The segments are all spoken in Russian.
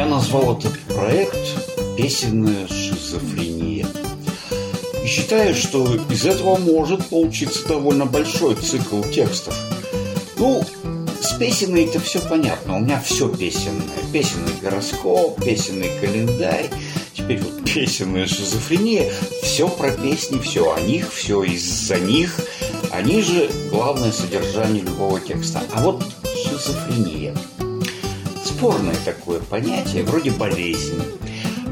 Я назвал этот проект «Песенная шизофрения». И считаю, что из этого может получиться довольно большой цикл текстов. Ну, с песенной это все понятно. У меня все песенное. Песенный гороскоп, песенный календарь. Теперь вот песенная шизофрения. Все про песни, все о них, все из-за них. Они же главное содержание любого текста. А вот шизофрения. Спорное такое понятие, вроде болезни.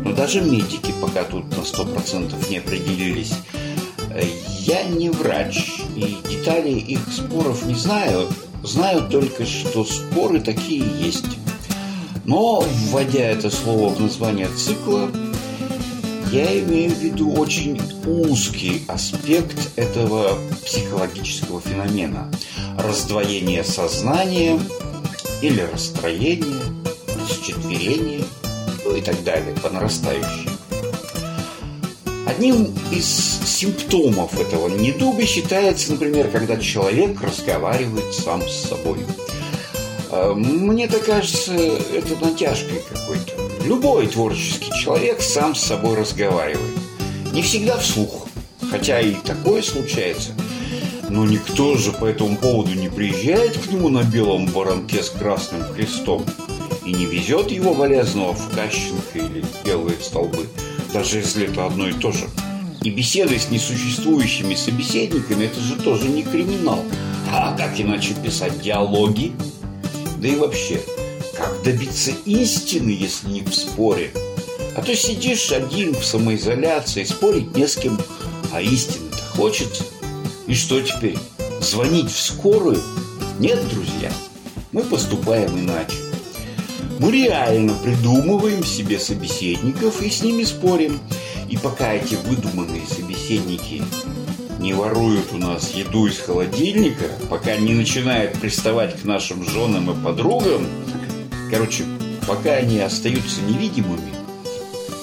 Но даже медики пока тут на 100% не определились. Я не врач, и детали их споров не знаю. Знаю только, что споры такие есть. Но, вводя это слово в название цикла, я имею в виду очень узкий аспект этого психологического феномена. Раздвоение сознания или расстроение, расчетверение, ну и так далее, по нарастающей. Одним из симптомов этого недуга считается, например, когда человек разговаривает сам с собой. А, мне так кажется, это натяжкой какой-то. Любой творческий человек сам с собой разговаривает. Не всегда вслух, хотя и такое случается. Но никто же по этому поводу не приезжает к нему на белом воронке с красным крестом и не везет его болезного в Кащенко или белые столбы, даже если это одно и то же. И беседы с несуществующими собеседниками – это же тоже не криминал. А как иначе писать диалоги? Да и вообще, как добиться истины, если не в споре? А то сидишь один в самоизоляции, спорить не с кем, а истины-то хочется. И что теперь? Звонить в скорую? Нет, друзья, мы поступаем иначе. Мы реально придумываем себе собеседников и с ними спорим. И пока эти выдуманные собеседники не воруют у нас еду из холодильника, пока не начинают приставать к нашим женам и подругам, короче, пока они остаются невидимыми,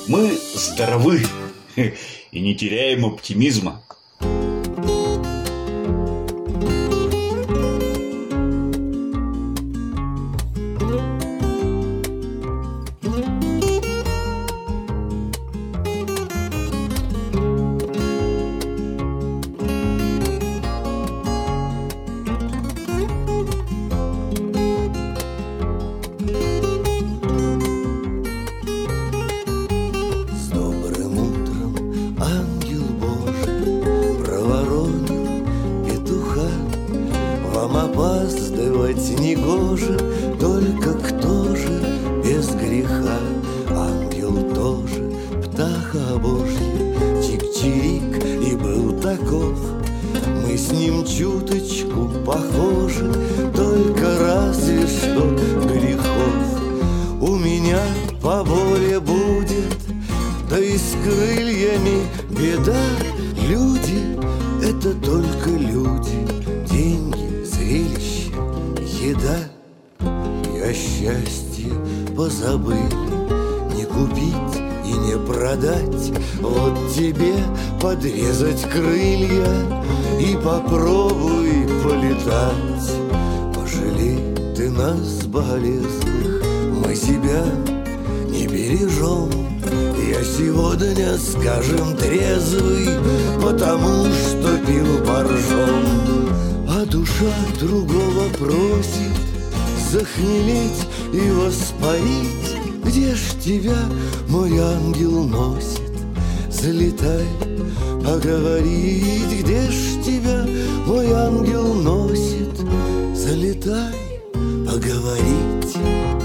мы здоровы и не теряем оптимизма. это только люди, деньги, зрелище, еда. И о счастье позабыли не купить и не продать. Вот тебе подрезать крылья И попробуй полетать. Пожалей ты нас, болезных, мы себя не бережем. Я сегодня, скажем, трезвый, потому что пил поржем. А душа другого просит захмелеть и воспарить. Где ж тебя мой ангел носит? Залетай, поговорить, где ж тебя мой ангел носит? Залетай, поговорить.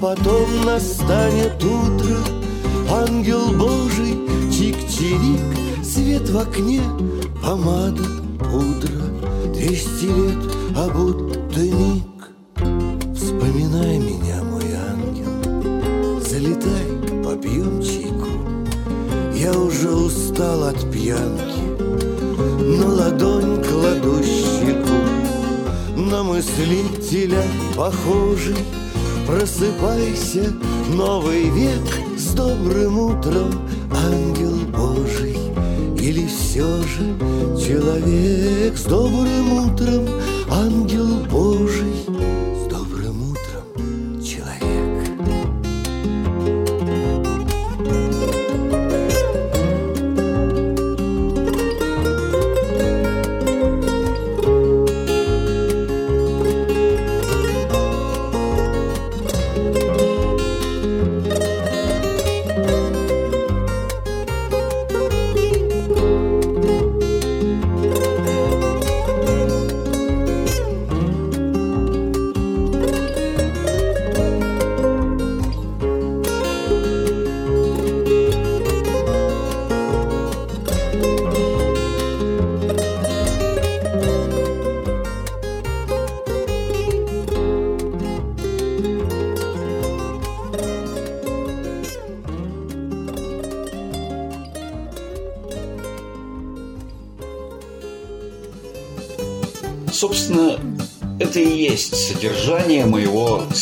потом настанет утро, Ангел Божий Чик-чирик, свет в окне, помада, пудра. Двести лет, а будто миг. Вспоминай меня, мой ангел. Залетай, попьем чайку. Я уже устал от пьянки. На ладонь кладу щеку. На мыслителя похожий Просыпайся, новый век С добрым утром, ангел Божий. Или все же человек С добрым утром, ангел Божий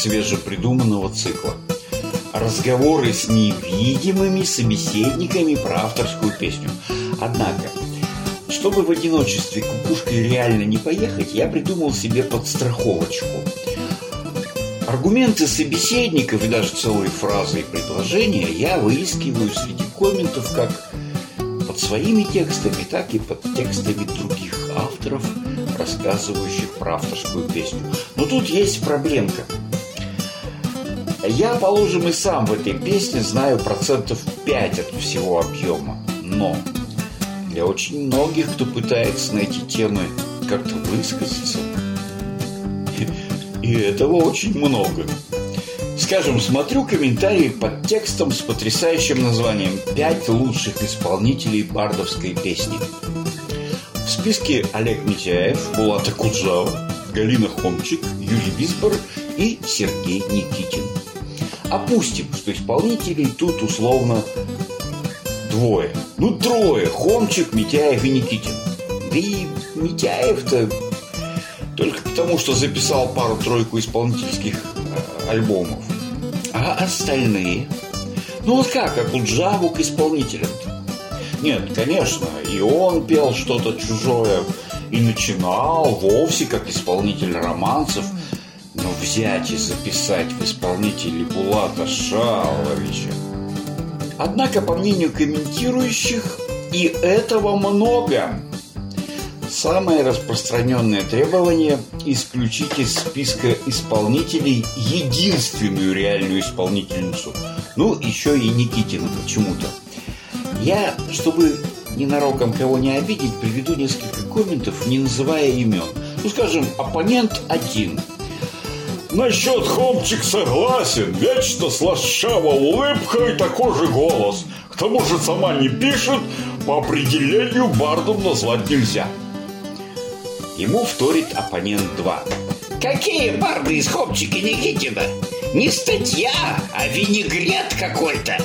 свежепридуманного цикла. Разговоры с невидимыми собеседниками про авторскую песню. Однако, чтобы в одиночестве кукушкой реально не поехать, я придумал себе подстраховочку. Аргументы собеседников и даже целые фразы и предложения я выискиваю среди комментов как под своими текстами, так и под текстами других авторов, рассказывающих про авторскую песню. Но тут есть проблемка. Я, положим, и сам в этой песне знаю процентов 5 от всего объема. Но для очень многих, кто пытается найти темы как-то высказаться, и этого очень много. Скажем, смотрю комментарии под текстом с потрясающим названием «Пять лучших исполнителей бардовской песни». В списке Олег Митяев, Булата Куджава, Галина Хомчик, Юрий Висбор и Сергей Никитин. Опустим, что исполнителей тут условно двое. Ну, трое. Хомчик, Митяев и Никитин. Да и Митяев-то только потому, что записал пару-тройку исполнительских э, альбомов. А остальные? Ну вот как, как у Джаву к исполнителям-то? Нет, конечно, и он пел что-то чужое, и начинал вовсе как исполнитель романсов, но взять и записать в исполнителе Булата Шаловича. Однако, по мнению комментирующих, и этого много. Самое распространенное требование – исключить из списка исполнителей единственную реальную исполнительницу. Ну, еще и Никитина почему-то. Я, чтобы ненароком кого не обидеть, приведу несколько комментов, не называя имен. Ну, скажем, оппонент один. Насчет Хомчик согласен. Вечно слащава улыбка и такой же голос. К тому же сама не пишет, по определению бардом назвать нельзя. Ему вторит оппонент 2. Какие барды из Хопчика Никитина? Не статья, а винегрет какой-то.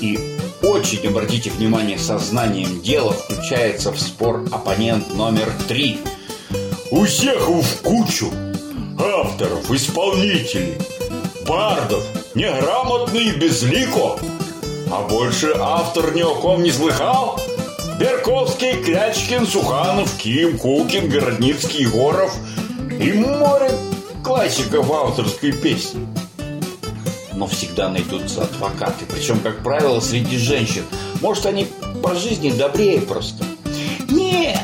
И очень обратите внимание, сознанием дела включается в спор оппонент номер 3. У всех в кучу авторов, исполнителей, бардов, неграмотный и безлико. А больше автор ни о ком не слыхал? Берковский, Клячкин, Суханов, Ким, Кукин, Городницкий, Егоров и море классиков авторской песни. Но всегда найдутся адвокаты, причем, как правило, среди женщин. Может, они по жизни добрее просто. Нет,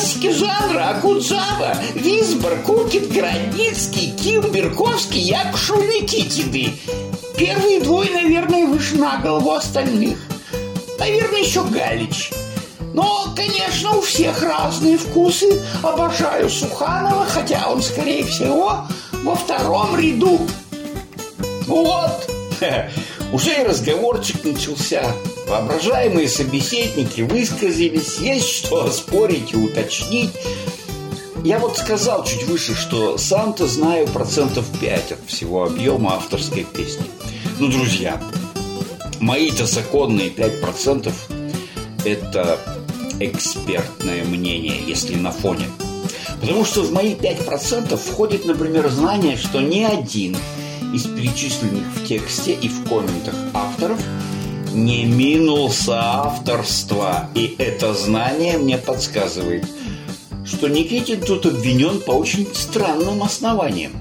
по классике жанра Акуджава, Висбор, Кукин, Городницкий, Ким, Берковский, Якушев, Никитины. Первые двое, наверное, выше на голову остальных. Наверное, еще Галич. Но, конечно, у всех разные вкусы. Обожаю Суханова, хотя он, скорее всего, во втором ряду. Вот, уже и разговорчик начался. Воображаемые собеседники высказались, есть что спорить и уточнить. Я вот сказал чуть выше, что сам-то знаю процентов 5 от всего объема авторской песни. Ну, друзья, мои-то законные 5% это экспертное мнение, если на фоне. Потому что в мои 5% входит, например, знание, что ни один из перечисленных в тексте и в комментах авторов не минул соавторства. И это знание мне подсказывает, что Никитин тут обвинен по очень странным основаниям.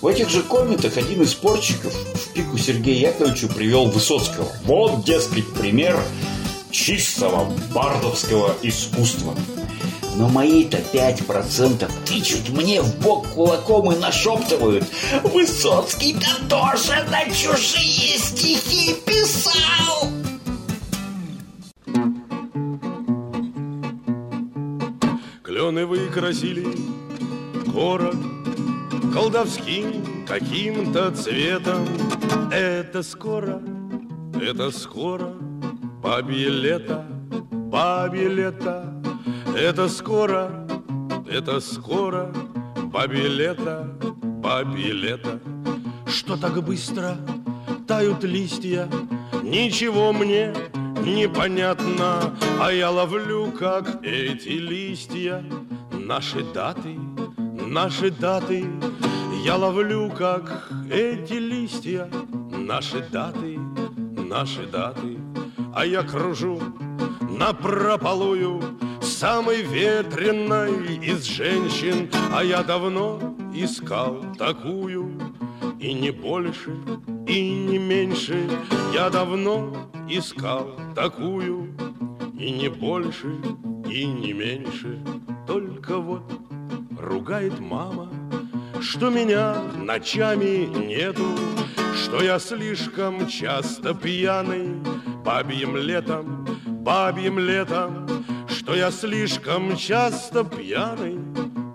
В этих же комментах один из спорщиков в пику Сергея Яковлевичу привел Высоцкого. Вот, дескать, пример чистого бардовского искусства. Но мои-то пять процентов тычут мне в бок кулаком и нашептывают. Высоцкий-то тоже на чужие стихи писал. Клены выкрасили город колдовским каким-то цветом. Это скоро, это скоро, бабье лето, бабье лето. Это скоро, это скоро, бабье лето, бабье лето. Что так быстро тают листья, ничего мне непонятно, а я ловлю, как эти листья, наши даты, наши даты. Я ловлю, как эти листья, наши даты, наши даты. А я кружу на прополую самой ветреной из женщин, а я давно искал такую, и не больше, и не меньше. Я давно искал такую, и не больше, и не меньше. Только вот ругает мама, что меня ночами нету, что я слишком часто пьяный бабьим летом, бабьим летом, что я слишком часто пьяный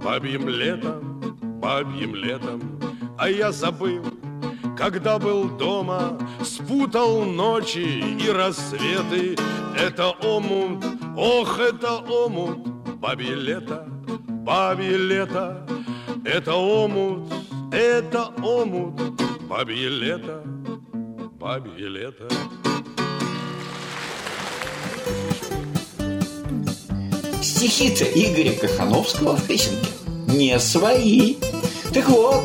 бабьим летом, бабьим летом, а я забыл, когда был дома, спутал ночи и рассветы. Это омут, ох, это омут, бабье лето, бабье лето. Это омут, это омут, бабье лето, бабье лето. Стихи-то Игоря Кахановского в песенке не свои. Так вот,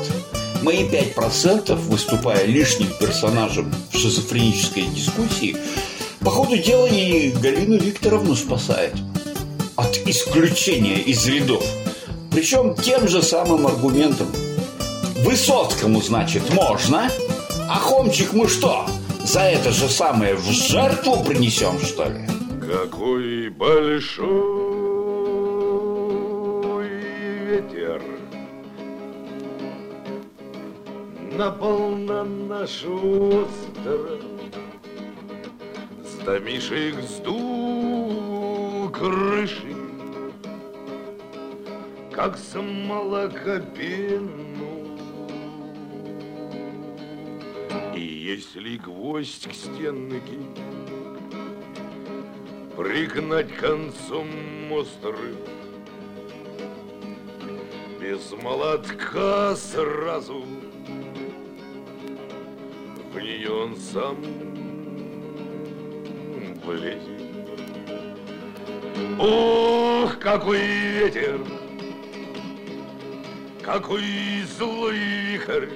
мои 5%, выступая лишним персонажем в шизофренической дискуссии, по ходу дела и Галину Викторовну спасает от исключения из рядов. Причем тем же самым аргументом. Высоцкому, значит, можно, а Хомчик мы что, за это же самое в жертву принесем, что ли? Какой большой Напал на наш остров С домишек сдул крыши Как с молокопену И если гвоздь к стенке Пригнать концом острым Без молотка сразу Нее он сам влезет. Ох, какой ветер Какой злой вихрь.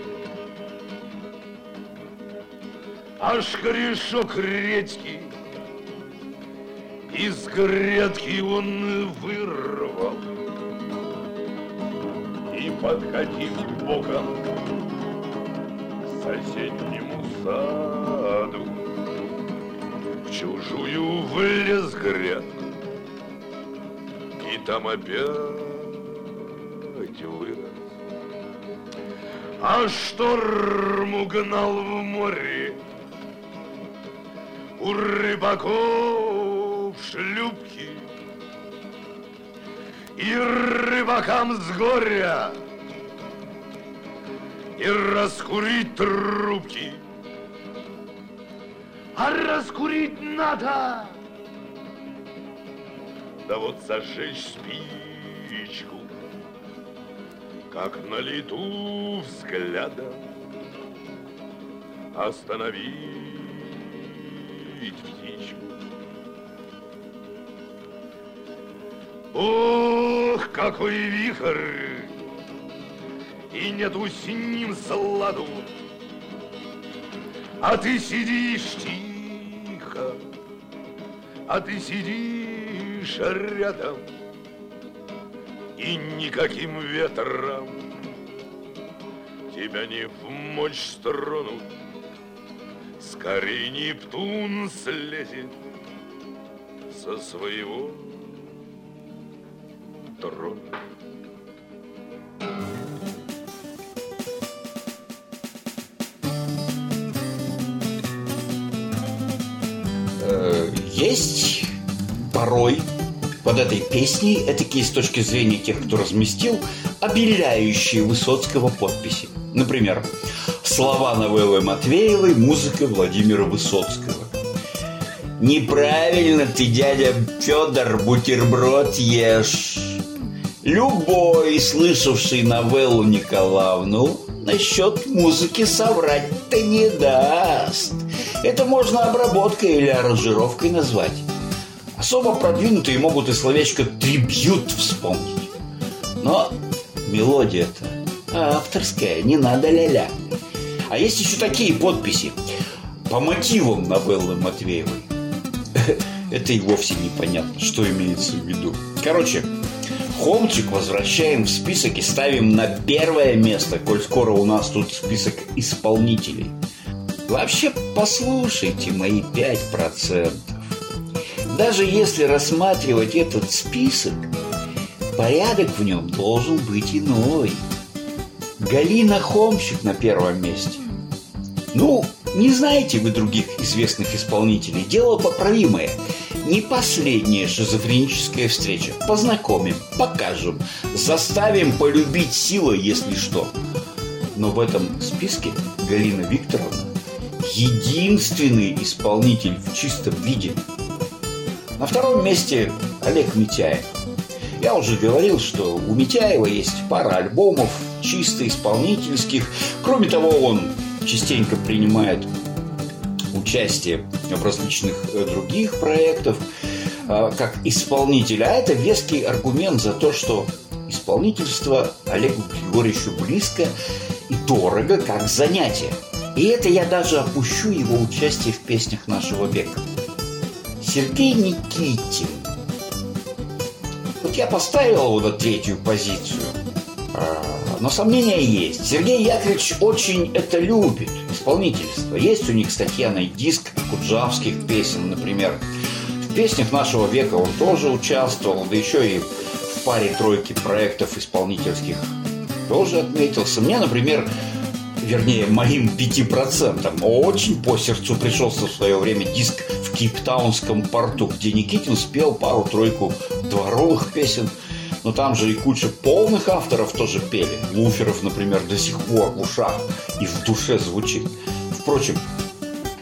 Аж корешок редьки из грядки он вырвал И подкатив боком к соседнему саду В чужую влез грядку И там опять вырос. А шторм угнал в море. У рыбаков шлюпки. И рыбакам с горя. И раскурить трубки а раскурить надо. Да вот зажечь спичку, как на лету взгляда остановить птичку. Ох, какой вихрь! И нету с ним сладу, а ты сидишь тихо, а ты сидишь рядом, и никаким ветром тебя не в мочь стронуть. Скорей Нептун слезет со своего трона. Есть порой под этой песней, этакие с точки зрения тех, кто разместил, обеляющие Высоцкого подписи. Например, слова новеллы Матвеевой, музыка Владимира Высоцкого. Неправильно ты, дядя Федор, бутерброд ешь. Любой, слышавший новеллу Николаевну, насчет музыки соврать-то не даст. Это можно обработкой или аранжировкой назвать. Особо продвинутые могут и словечко «трибьют» вспомнить. Но мелодия-то авторская, не надо ля-ля. А есть еще такие подписи по мотивам новеллы Матвеевой. Это и вовсе непонятно, что имеется в виду. Короче, Хомчик возвращаем в список и ставим на первое место, коль скоро у нас тут список исполнителей. Вообще, послушайте мои 5%. Даже если рассматривать этот список, порядок в нем должен быть иной. Галина Хомчик на первом месте. Ну, не знаете вы других известных исполнителей. Дело поправимое. Не последняя шизофреническая встреча. Познакомим, покажем, заставим полюбить силой, если что. Но в этом списке Галина Викторовна единственный исполнитель в чистом виде. На втором месте Олег Митяев. Я уже говорил, что у Митяева есть пара альбомов чисто исполнительских. Кроме того, он частенько принимает участие в различных э, других проектах э, как исполнитель. А это веский аргумент за то, что исполнительство Олегу Григорьевичу близко и дорого как занятие. И это я даже опущу его участие в песнях нашего века. Сергей Никитин. Вот я поставил его на третью позицию. А, Но сомнения есть. Сергей Яковлевич очень это любит, исполнительство. Есть у них с Татьяной диск куджавских песен, например. В песнях нашего века он тоже участвовал, да еще и в паре тройки проектов исполнительских тоже отметился. Мне, например, вернее, моим пяти процентам, очень по сердцу пришелся в свое время диск в Кейптаунском порту, где Никитин спел пару-тройку дворовых песен, но там же и куча полных авторов тоже пели. Луферов, например, до сих пор в ушах и в душе звучит. Впрочем,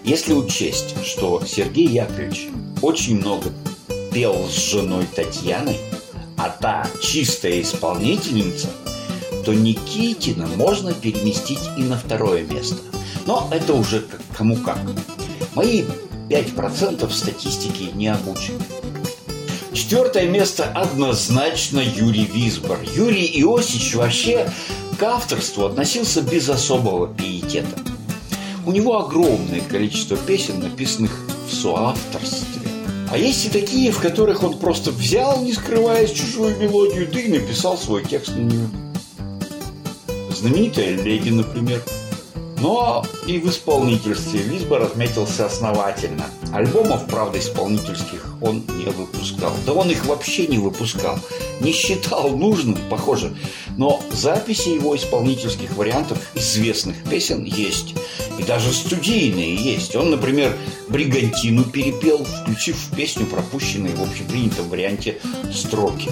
если учесть, что Сергей Яковлевич очень много пел с женой Татьяной, а та чистая исполнительница – то Никитина можно переместить и на второе место. Но это уже кому как. Мои 5% статистики не обучены. Четвертое место однозначно Юрий Висбор. Юрий Иосич вообще к авторству относился без особого пиетета. У него огромное количество песен, написанных в соавторстве. А есть и такие, в которых он просто взял, не скрываясь, чужую мелодию, да и написал свой текст на нее знаменитая Леди, например. Но и в исполнительстве Висбор отметился основательно. Альбомов, правда, исполнительских он не выпускал. Да он их вообще не выпускал. Не считал нужным, похоже. Но записи его исполнительских вариантов известных песен есть. И даже студийные есть. Он, например, «Бригантину» перепел, включив в песню пропущенные в общепринятом варианте строки.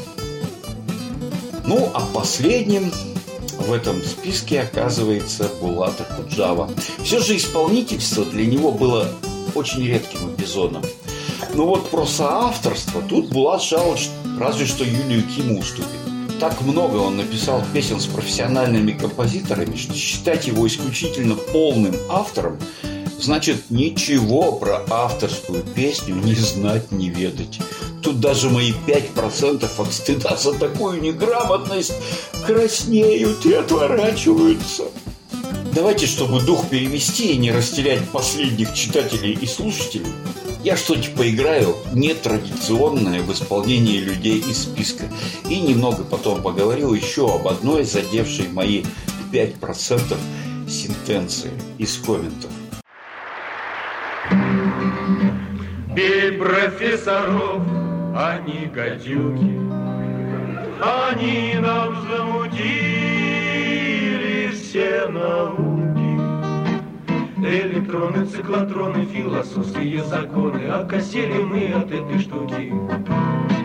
Ну, а последним в этом списке оказывается Булата Куджава. Все же исполнительство для него было очень редким эпизодом. Но вот про соавторство тут Булат Шауч разве что Юлию Киму уступит. Так много он написал песен с профессиональными композиторами, что считать его исключительно полным автором значит ничего про авторскую песню не знать, не ведать. Тут даже мои 5% от стыда за такую неграмотность краснеют и отворачиваются. Давайте, чтобы дух перевести и не растерять последних читателей и слушателей, я что-нибудь поиграю нетрадиционное в исполнении людей из списка. И немного потом поговорю еще об одной задевшей мои 5% сентенции из комментов. Бей профессоров, они гадюки, Они нам замутили все науки. Электроны, циклотроны, философские законы, Окосели мы от этой штуки.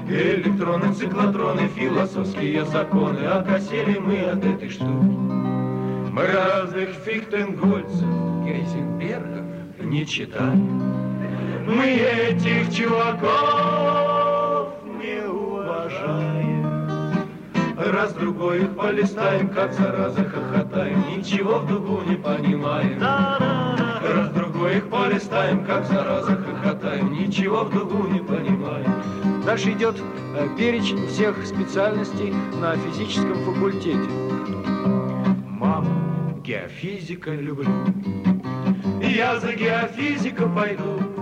Электроны, циклотроны, философские законы, Окосели мы от этой штуки. Мы разных Фихтенгольцев, Гейзенбергов не читали. Мы этих чуваков не уважаем. Раз другой их полистаем, как зараза хохотаем, Ничего в дугу не понимаем. Раз другой их полистаем, как зараза хохотаем, Ничего в дугу не понимаем. Дальше идет э, перечень всех специальностей на физическом факультете. Мама, геофизика люблю. Я за геофизика пойду.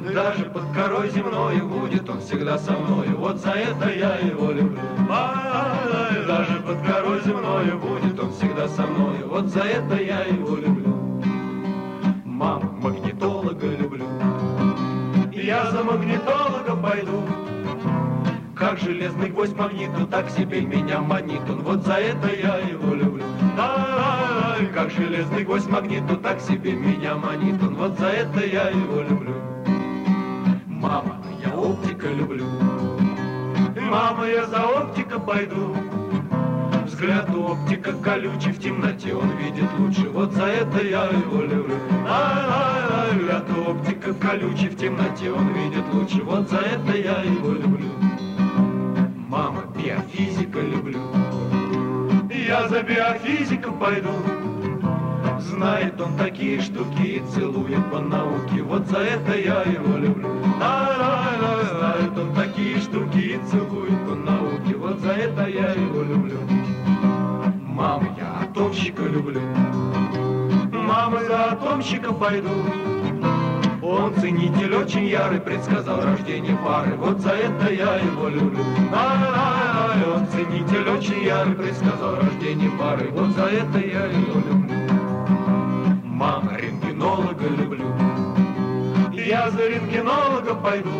Даже под корой земной будет он всегда со мною. Вот за это я его люблю. Ай, Даже под корой земной будет он всегда со мною. Вот за это я его люблю. Мама, магнитолога люблю. Я за магнитолога пойду. Как железный гвоздь магниту, так себе меня манит он. Вот за это я его люблю. Ай, как железный гвоздь магниту, так себе меня манит он. Вот за это я его люблю. Мама, я оптика люблю. Мама, я за оптика пойду. Взгляд у оптика колючий, в темноте он видит лучше. Вот за это я его люблю. Ай-ай-ай, взгляд у оптика колючий, в темноте он видит лучше. Вот за это я его люблю. Мама, биофизика люблю. Я за биофизиком пойду. Знает он такие штуки и целует по науке. Вот за это я его люблю. Ай-ай-ай, знает он такие штуки и целует по науке. Вот за это я его люблю. Мама, я атомщика люблю. Мама, за атомщика пойду. Он ценитель очень ярый, предсказал рождение пары. Вот за это я его люблю. Ай-ай-ай, он ценитель очень ярый, предсказал рождение пары. Вот за это я его люблю. За рентгенолога пойду.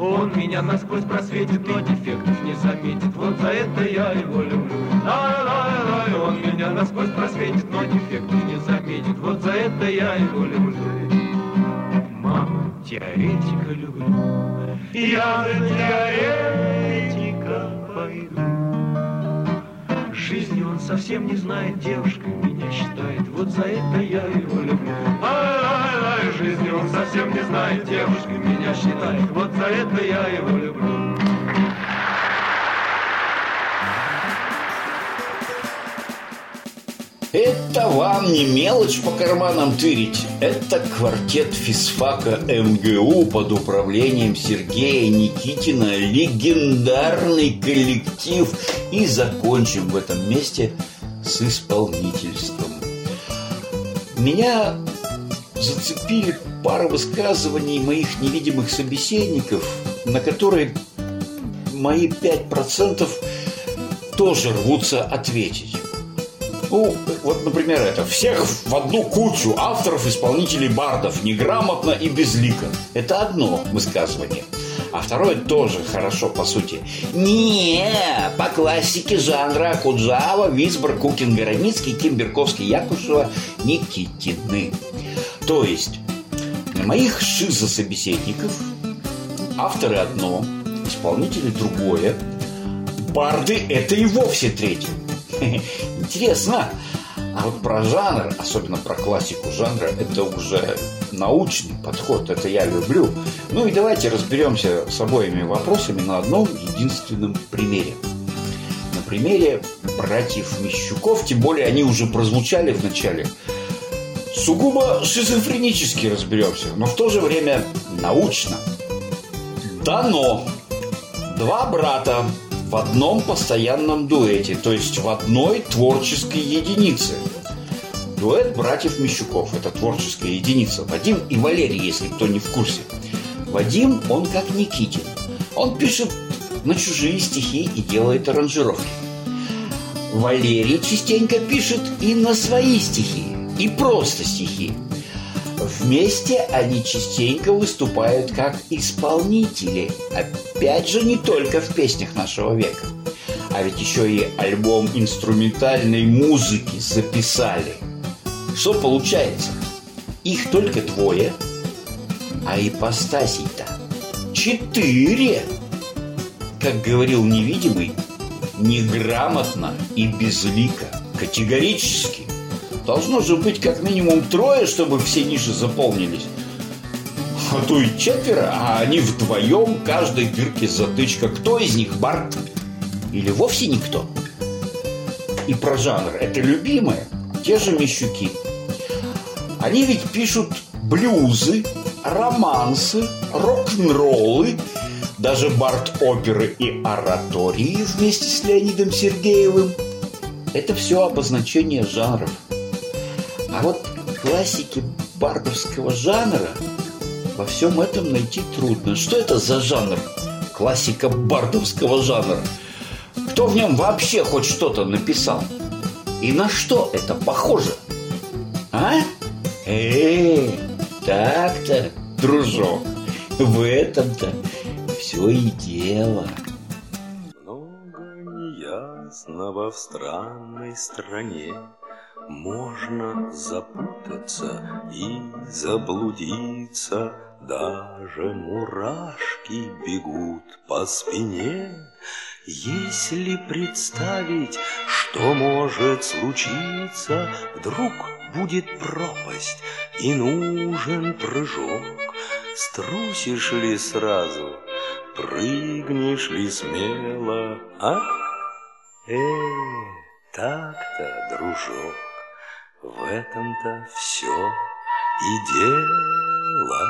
Он меня насквозь просветит, но дефектов не заметит. Вот за это я его люблю. Ай-ай-ай, он меня насквозь просветит, но дефектов не заметит. Вот за это я его люблю. Мама, теоретика люблю. Я за теоретика пойду. Жизни он совсем не знает, девушка меня считает. Вот за это я его люблю. Знает, девушка меня считает. Вот за это я его люблю. Это вам не мелочь по карманам тырить. Это квартет физфака МГУ под управлением Сергея Никитина. Легендарный коллектив. И закончим в этом месте с исполнительством. Меня зацепили пара высказываний моих невидимых собеседников, на которые мои 5% тоже рвутся ответить. Ну, вот, например, это. Всех в одну кучу авторов, исполнителей, бардов. Неграмотно и безлико. Это одно высказывание. А второе тоже хорошо, по сути. Не, по классике жанра Куджава, Висбор, Кукин, Городницкий, Ким, Берковский, Якушева, Никитины. То есть, на моих шизособеседников авторы одно, исполнители другое, барды это и вовсе третье. Интересно. А вот про жанр, особенно про классику жанра, это уже научный подход, это я люблю. Ну и давайте разберемся с обоими вопросами на одном единственном примере. На примере братьев Мещуков, тем более они уже прозвучали в начале. Сугубо шизофренически разберемся, но в то же время научно. Дано. Два брата в одном постоянном дуэте, то есть в одной творческой единице. Дуэт братьев Мещуков – это творческая единица. Вадим и Валерий, если кто не в курсе. Вадим, он как Никитин. Он пишет на чужие стихи и делает аранжировки. Валерий частенько пишет и на свои стихи, и просто стихи. Вместе они частенько выступают как исполнители. Опять же, не только в песнях нашего века. А ведь еще и альбом инструментальной музыки записали. Что получается? Их только двое, а ипостасей-то четыре. Как говорил невидимый, неграмотно и безлико, категорически. Должно же быть как минимум трое, чтобы все ниши заполнились. А то и четверо, а они вдвоем, каждой дырке затычка. Кто из них Барт? Или вовсе никто? И про жанр. Это любимое. Те же Мещуки. Они ведь пишут блюзы, романсы, рок-н-роллы, даже бард-оперы и оратории вместе с Леонидом Сергеевым. Это все обозначение жанров. А вот классики бардовского жанра во всем этом найти трудно. Что это за жанр? Классика бардовского жанра. Кто в нем вообще хоть что-то написал? И на что это похоже? А? Эй, так-то, дружок, в этом-то все и дело. Много неясного в странной стране можно запутаться и заблудиться, Даже мурашки бегут по спине. Если представить, что может случиться, Вдруг будет пропасть и нужен прыжок, Струсишь ли сразу, прыгнешь ли смело, а? Эй, так-то, дружок. В этом-то все и дело.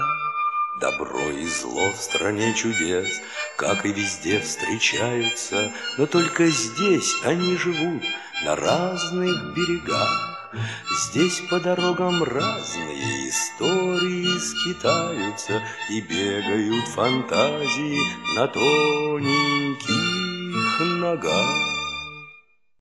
Добро и зло в стране чудес, как и везде встречаются, но только здесь они живут на разных берегах. Здесь по дорогам разные истории скитаются и бегают фантазии на тоненьких ногах.